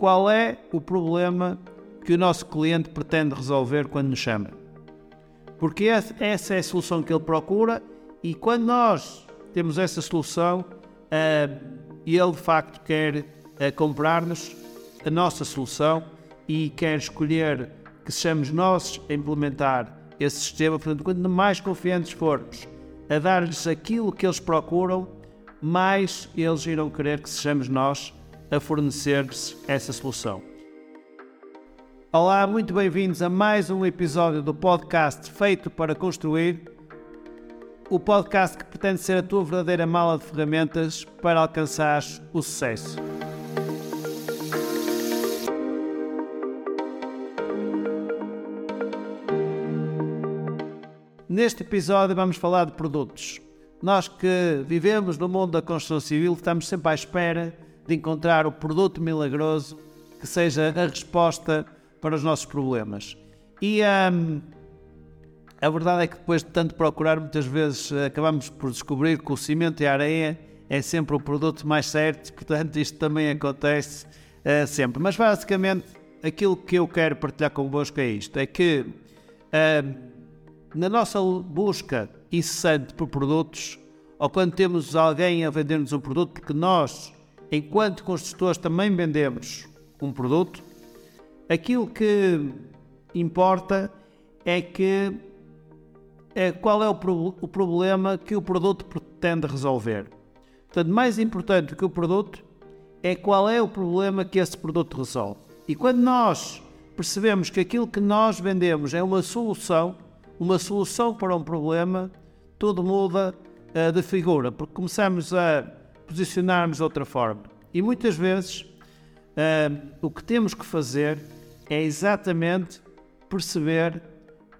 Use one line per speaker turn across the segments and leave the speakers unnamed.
qual é o problema que o nosso cliente pretende resolver quando nos chama. Porque essa é a solução que ele procura e quando nós temos essa solução, ele de facto quer comprar-nos a nossa solução e quer escolher que sejamos nós a implementar esse sistema. Portanto, quanto mais confiantes formos a dar-lhes aquilo que eles procuram, mais eles irão querer que sejamos nós a fornecer-lhes essa solução. Olá, muito bem-vindos a mais um episódio do podcast Feito para Construir, o podcast que pretende ser a tua verdadeira mala de ferramentas para alcançar o sucesso. Neste episódio vamos falar de produtos. Nós que vivemos no mundo da construção civil estamos sempre à espera de encontrar o produto milagroso que seja a resposta para os nossos problemas. E hum, a verdade é que depois de tanto procurar, muitas vezes eh, acabamos por descobrir que o cimento e a areia é sempre o produto mais certo, portanto isto também acontece uh, sempre. Mas basicamente aquilo que eu quero partilhar convosco é isto, é que uh, na nossa busca incessante por produtos, ou quando temos alguém a vender-nos um produto, porque nós, enquanto construtores, também vendemos um produto, aquilo que importa é que é qual é o, pro, o problema que o produto pretende resolver. Portanto, mais importante do que o produto é qual é o problema que esse produto resolve. E quando nós percebemos que aquilo que nós vendemos é uma solução, uma solução para um problema, tudo muda uh, de figura, porque começamos a posicionar-nos de outra forma. E muitas vezes uh, o que temos que fazer é exatamente perceber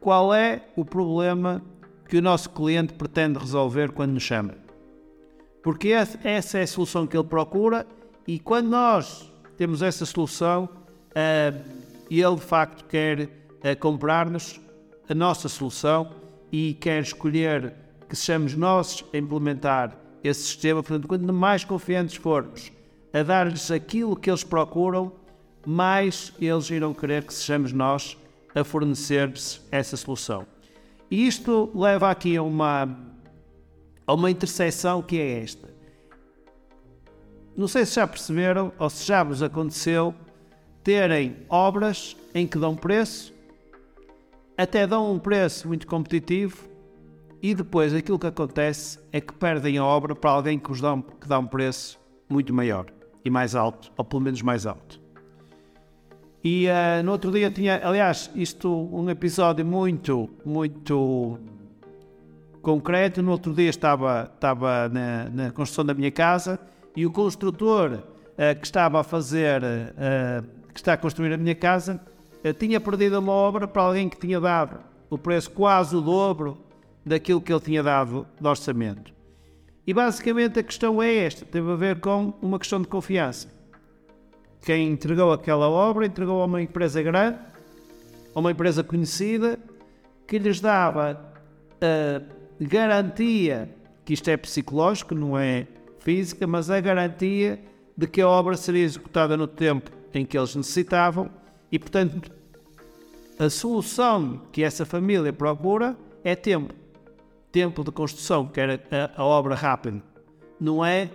qual é o problema que o nosso cliente pretende resolver quando nos chama. Porque essa é a solução que ele procura e quando nós temos essa solução, uh, ele de facto quer uh, comprar-nos a nossa solução e quer escolher que sejamos nós a implementar esse sistema. Portanto, quanto mais confiantes formos a dar-lhes aquilo que eles procuram, mais eles irão querer que sejamos nós a fornecer-lhes essa solução. E isto leva aqui a uma, a uma interseção que é esta. Não sei se já perceberam ou se já vos aconteceu terem obras em que dão preço até dão um preço muito competitivo e depois aquilo que acontece é que perdem a obra para alguém que, os dá, um, que dá um preço muito maior e mais alto, ou pelo menos mais alto. E uh, no outro dia tinha, aliás, isto um episódio muito, muito concreto. No outro dia estava, estava na, na construção da minha casa e o construtor uh, que estava a fazer, uh, que está a construir a minha casa, tinha perdido uma obra para alguém que tinha dado o preço quase o dobro daquilo que ele tinha dado de orçamento. E basicamente a questão é esta: teve a ver com uma questão de confiança. Quem entregou aquela obra entregou a uma empresa grande, a uma empresa conhecida, que lhes dava a garantia, que isto é psicológico, não é física, mas a garantia de que a obra seria executada no tempo em que eles necessitavam e, portanto, a solução que essa família procura é tempo. Tempo de construção, que era a, a obra rápida. Não é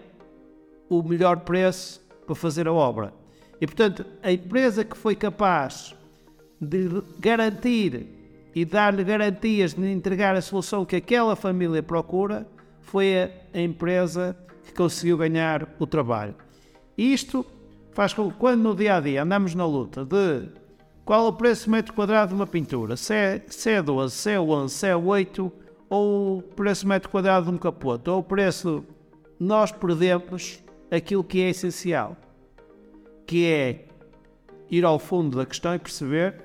o melhor preço para fazer a obra. E, portanto, a empresa que foi capaz de garantir e dar-lhe garantias de entregar a solução que aquela família procura foi a, empresa que conseguiu ganhar o trabalho. Isto faz com que quando no dia a dia andamos na luta de qual o preço metro quadrado de uma pintura, se é, se é 12, se é 11, se é 8, ou o preço metro quadrado de um capote, ou o preço, nós perdemos aquilo que é essencial, que é ir ao fundo da questão e perceber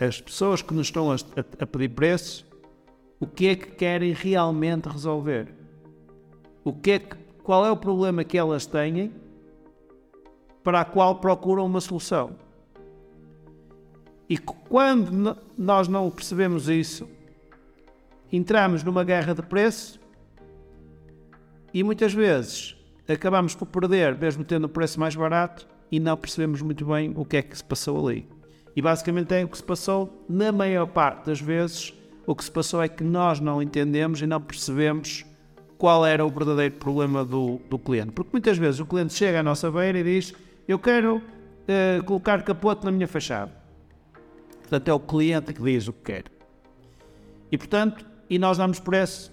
as pessoas que nos estão a, a, pedir preço, o que é que querem realmente resolver. O que é que, qual é o problema que elas têm para a qual procuram uma solução. E quando nós não percebemos isso, entramos numa guerra de preço e muitas vezes acabamos por perder, mesmo tendo o preço mais barato, e não percebemos muito bem o que é que se passou ali. E basicamente é o que se passou, na maior parte das vezes, o que se passou é que nós não entendemos e não percebemos qual era o verdadeiro problema do, do cliente. Porque muitas vezes o cliente chega à nossa beira e diz: Eu quero uh, colocar capote na minha fachada. Portanto, é o cliente que diz o que quer. E portanto, e nós damos preço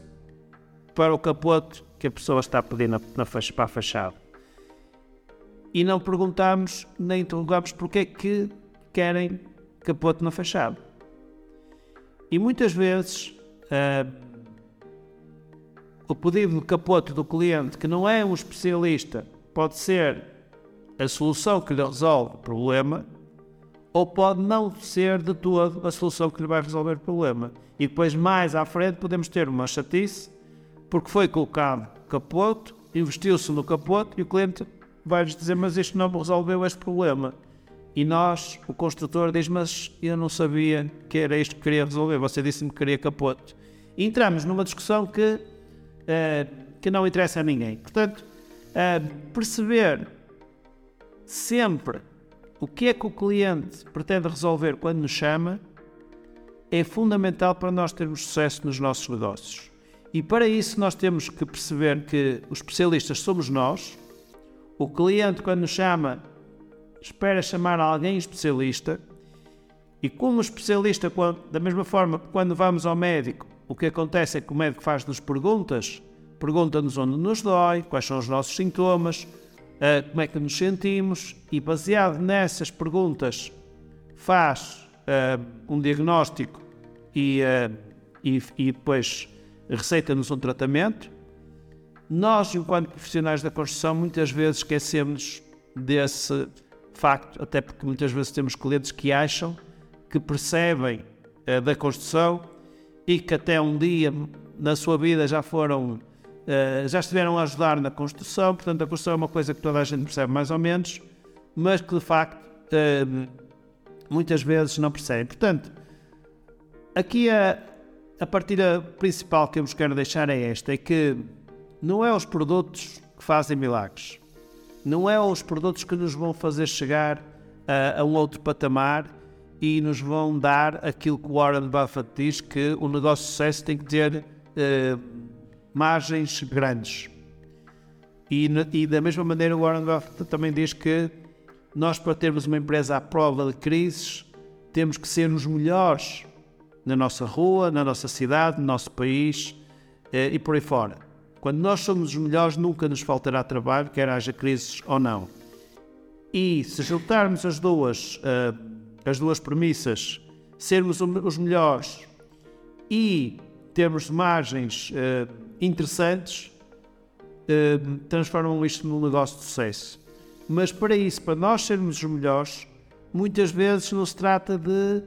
para o capote que a pessoa está a pedir na, na, para a fachada. E não perguntamos nem interrogamos porque é que querem capote na fachada. E muitas vezes uh, o pedido de capote do cliente, que não é um especialista, pode ser a solução que lhe resolve o problema, ou pode não ser de todo a solução que lhe vai resolver o problema. E depois, mais à frente, podemos ter uma chatice, porque foi colocado capote, investiu-se no capote e o cliente vai-lhes dizer: Mas isto não resolveu este problema. E nós, o construtor, diz: Mas eu não sabia que era isto que queria resolver, você disse-me que queria capote. E entramos numa discussão que, uh, que não interessa a ninguém. Portanto, uh, perceber sempre o que é que o cliente pretende resolver quando nos chama é fundamental para nós termos sucesso nos nossos negócios. E para isso nós temos que perceber que os especialistas somos nós. O cliente, quando nos chama, espera chamar alguém especialista e como especialista, da mesma forma quando vamos ao médico, o que acontece é que o médico faz-nos perguntas, pergunta-nos onde nos dói, quais são os nossos sintomas, eh, como é que nos sentimos e baseado nessas perguntas faz uh, um diagnóstico e, uh, e, e depois receita-nos um tratamento. Nós, enquanto profissionais da construção, muitas vezes esquecemos desse facto, até porque muitas vezes temos clientes que acham que percebem uh, da construção e que até um dia na sua vida já foram, uh, já estiveram a ajudar na construção, portanto a construção é uma coisa que toda a gente percebe mais ou menos, mas que de facto uh, muitas vezes não percebem. Portanto, aqui a, a partida principal que eu vos quero deixar é esta, é que não é os produtos que fazem milagres não é os produtos que nos vão fazer chegar a, a um outro patamar e nos vão dar aquilo que Warren Buffett diz que o negócio de sucesso tem que ter margens grandes. E, e, da mesma maneira o Warren Buffett também diz que nós para termos uma empresa à prova de crises temos que ser os melhores na nossa rua, na nossa cidade, no nosso país uh, e por aí fora. Quando nós somos os melhores, nunca nos faltará trabalho, quer haja crises ou não. E se juntarmos as duas, uh, as duas premissas, sermos os melhores e termos margens uh, interessantes, uh, transformam isto num negócio de sucesso. Mas para isso, para nós sermos os melhores, muitas vezes não se trata de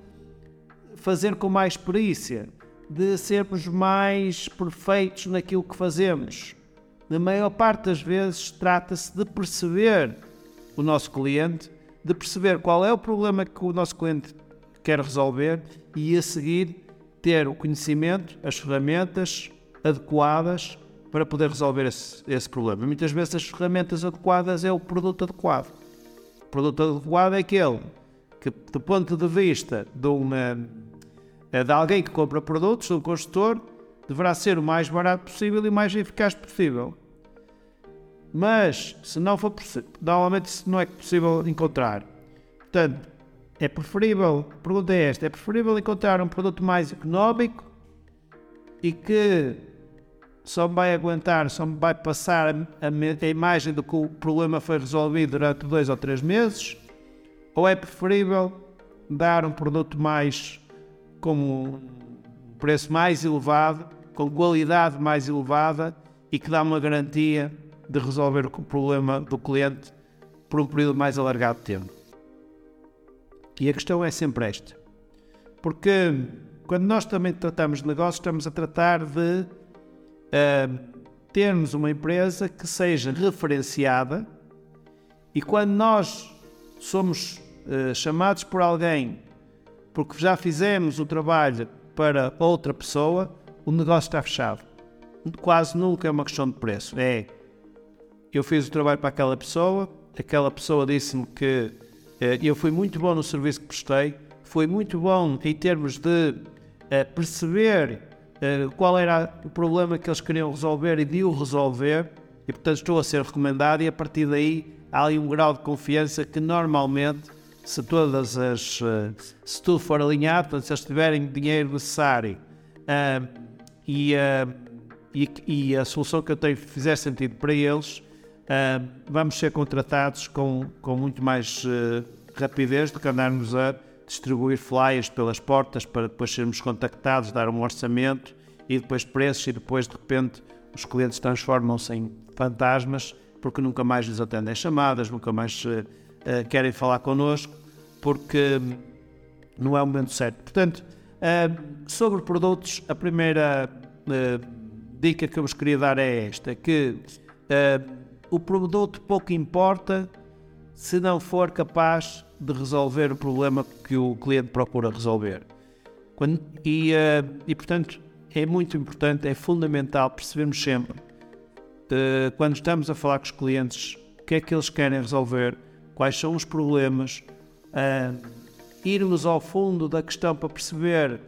fazer com mais perícia, de sermos mais perfeitos naquilo que fazemos. Na maior parte das vezes, trata-se de perceber o nosso cliente, de perceber qual é o problema que o nosso cliente quer resolver e, a seguir, ter o conhecimento, as ferramentas adequadas para poder resolver esse, esse problema. Muitas vezes, as ferramentas adequadas é o produto adequado. O produto adequado é aquele que, do ponto de vista de uma é de alguém que compra produtos, do construtor, deverá ser o mais barato possível e o mais eficaz possível. Mas, se não for possível, normalmente isso não é possível encontrar. Portanto, é preferível, a pergunta é esta, é preferível encontrar um produto mais económico e que só me vai aguentar, só me vai passar a, a, a imagem de que o problema foi resolvido durante dois ou três meses? Ou é preferível dar um produto mais com um preço mais elevado, com qualidade mais elevada e que dá uma garantia de resolver o problema do cliente por um período mais alargado de tempo. E a questão é sempre esta. Porque quando nós também tratamos de negócios, estamos a tratar de uh, termos uma empresa que seja referenciada e quando nós somos uh, chamados por alguém porque já fizemos o trabalho para outra pessoa, o negócio está fechado. Quase nunca é uma questão de preço. É, eu fiz o trabalho para aquela pessoa, aquela pessoa disse-me que eh, eu fui muito bom no serviço que prestei, foi muito bom em termos de eh, perceber eh, qual era o problema que eles queriam resolver e de o resolver, e portanto estou a ser recomendado, e a partir daí há ali um grau de confiança que normalmente, se todas as se tudo for alinhado, se eles tiverem dinheiro necessário e, e, e, a solução que eu tenho fizer sentido para eles, vamos ser contratados com, com muito mais rapidez do que andarmos a distribuir flyers pelas portas para depois sermos contactados, dar um orçamento e depois preços e depois de repente os clientes transformam-se em fantasmas porque nunca mais lhes atendem chamadas, nunca mais uh, uh, querem falar connosco porque um, não é o momento certo. Portanto, uh, sobre produtos, a primeira dica que eu vos queria dar é esta, que o produto pouco importa se não for capaz de resolver o problema que o cliente procura resolver. Quando, e, uh, e, portanto, é muito importante, é fundamental percebermos sempre, uh, quando estamos a falar com os clientes, o que é que eles querem resolver, quais são os problemas, uh, irmos ao fundo da questão para perceber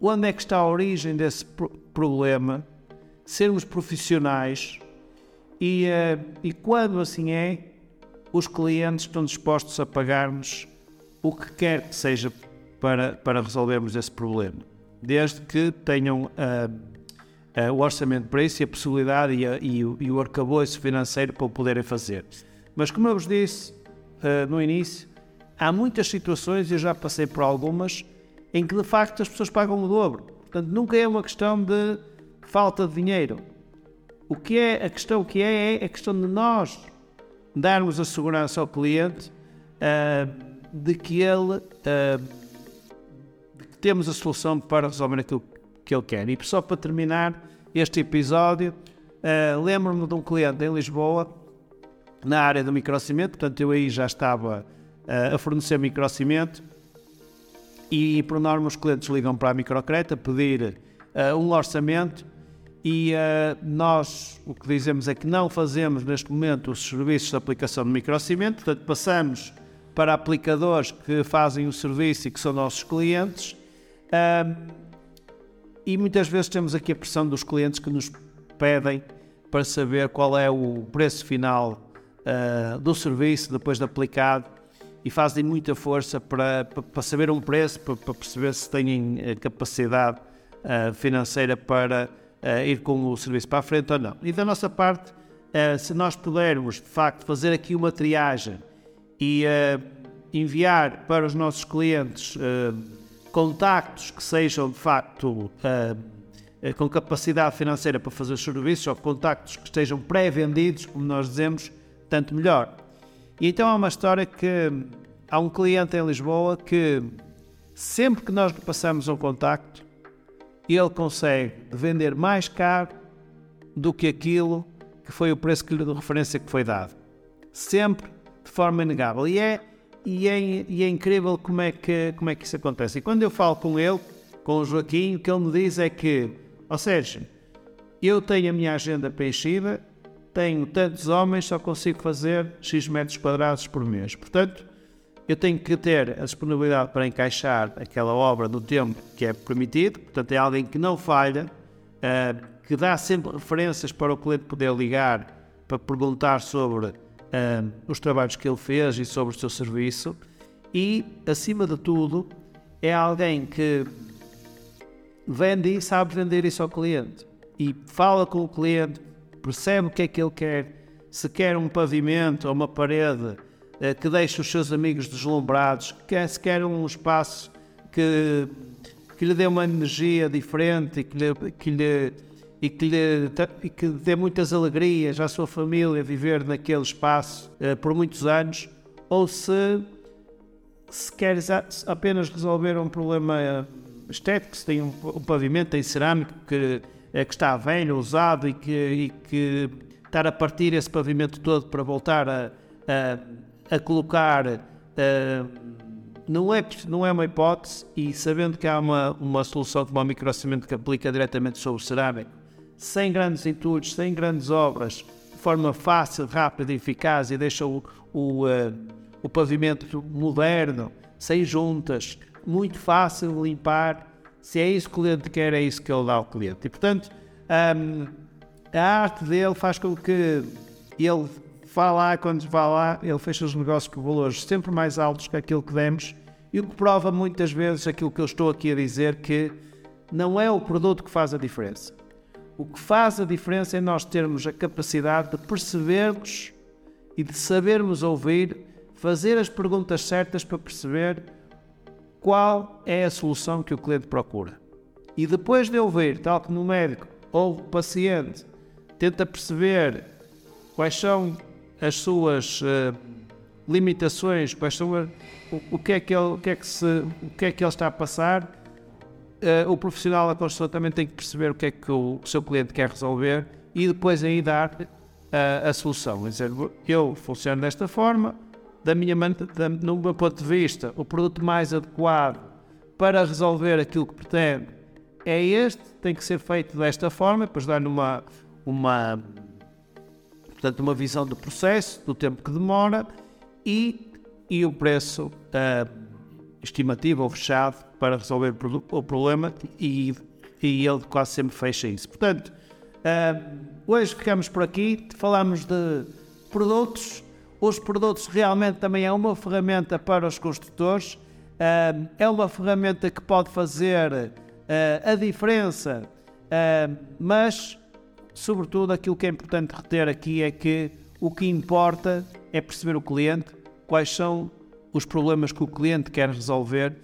onde é que está a origem desse problema, sermos profissionais e, e quando assim é, os clientes estão dispostos a pagar-nos o que quer que seja para, para resolvermos esse problema, desde que tenham uh, uh, o orçamento para isso e a possibilidade e, a, e, o, e o arcabouço financeiro para o poderem fazer. Mas, como eu vos disse uh, no início, há muitas situações, eu já passei por algumas, em que de facto as pessoas pagam o dobro. Portanto, nunca é uma questão de falta de dinheiro. O que é a questão que é é a questão de nós darmos a segurança ao cliente uh, de que ele uh, de que temos a solução para resolver aquilo que ele quer. E só para terminar este episódio, uh, lembro-me de um cliente em Lisboa, na área do microcimento, portanto eu aí já estava a fornecer microcimento e por norma os clientes ligam para a microcreta pedir um orçamento e uh, nós o que dizemos é que não fazemos neste momento os serviços de aplicação de microcimento, portanto passamos para aplicadores que fazem o serviço e que são nossos clientes. Uh, e muitas vezes temos aqui a pressão dos clientes que nos pedem para saber qual é o preço final uh, do serviço depois de aplicado e fazem muita força para, para, saber um preço, para, para, perceber se têm capacidade uh, financeira para uh, ir com o serviço para a frente ou não. E da nossa parte, uh, se nós pudermos de facto fazer aqui uma triagem e uh, enviar para os nossos clientes contactos que sejam de facto com capacidade financeira para fazer os serviços ou contactos que estejam pré-vendidos, como nós dizemos, tanto melhor. E então há uma história que há um cliente em Lisboa que sempre que nós lhe passamos um contacto, ele consegue vender mais caro do que aquilo que foi o preço que de referência que foi dado. Sempre de forma inegável. E é, e é, e é incrível como é, que, como é que isso acontece. E quando eu falo com ele, com o Joaquim, o que ele me diz é que, ou seja, eu tenho a minha agenda preenchida, tenho tantos homens, só consigo fazer X metros quadrados por mês. Portanto, eu tenho que ter a disponibilidade para encaixar aquela obra no tempo que é permitido, portanto, é alguém que não falha, uh, que dá sempre referências para o cliente poder ligar para perguntar sobre uh, os trabalhos que ele fez e sobre o seu serviço, e, acima de tudo, é alguém que vende e sabe vender isso ao cliente. E fala com o cliente, percebe o que é que ele quer, se quer um pavimento ou uma parede eh, que deixe os seus amigos deslumbrados, que é sequer um espaço que, que lhe dê uma energia diferente e que lhe, que lhe, e que lhe e que dê muitas alegrias à sua família viver naquele espaço uh, por muitos anos, ou se, se quer apenas resolver um problema estético, se tem um, um pavimento em cerâmico que, é, que está velho, usado e que, e que estar a partir esse pavimento todo para voltar a, a a colocar. Uh, não, é, não é uma hipótese, e sabendo que há uma, uma solução como o microcimento que aplica diretamente sobre o cerâmico, sem grandes entulhos, sem grandes obras, de forma fácil, rápida e eficaz, e deixa o, o, uh, o pavimento moderno, sem juntas, muito fácil de limpar. Se é isso que o cliente quer, é isso que ele dá ao cliente. E portanto, um, a arte dele faz com que ele vá lá, quando vá lá, ele fecha os negócios com valores sempre mais altos que aquilo que demos. E o que prova muitas vezes aquilo que eu estou aqui a dizer, que não é o produto que faz a diferença. O que faz a diferença é nós termos a capacidade de percebermos e de sabermos ouvir, fazer as perguntas certas para perceber qual é a solução que o cliente procura. E depois de ouvir, tal como no médico ou o paciente, tenta perceber quais são as suas uh, limitações, quais são a, o, o, que é que ele, o que é que se, o que é que ele está a passar uh, o profissional da construção também tem que perceber o que é que o, o seu cliente quer resolver e depois aí dar uh, a solução. Quer dizer, eu funciono desta forma, da minha, da, no meu ponto de vista, o produto mais adequado para resolver aquilo que pretende é este, tem que ser feito desta forma, depois dar uma, uma, portanto, uma visão do processo, do tempo que demora e, e o preço uh, estimativo ou fechado para resolver o problema e, e ele quase sempre fecha isso. Portanto, uh, hoje ficamos por aqui, falamos de produtos. Os produtos realmente também é uma ferramenta para os construtores, uh, é uma ferramenta que pode fazer a diferença, mas, sobretudo, aquilo que é importante reter aqui é que o que importa é perceber o cliente, quais são os problemas que o cliente quer resolver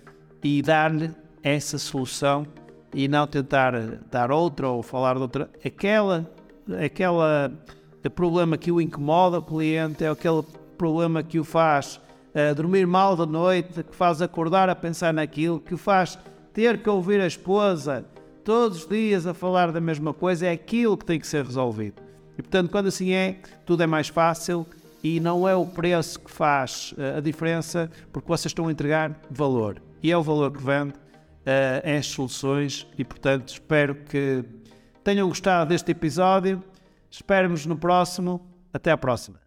e dar-lhe essa solução e não tentar dar outra ou falar de outra. Aquela, aquela problema que o incomoda o cliente, é aquele problema que o faz uh, dormir mal de noite, que faz acordar a pensar naquilo, que o faz ter que ouvir a esposa todos os dias a falar da mesma coisa, é aquilo que tem que ser resolvido. E portanto, quando assim é, tudo é mais fácil e não é o preço que faz uh, a diferença, porque vocês estão a entregar valor e é o valor que vende uh, as soluções e, portanto, espero que tenham gostado deste episódio. Esperamos no próximo. Até à próxima.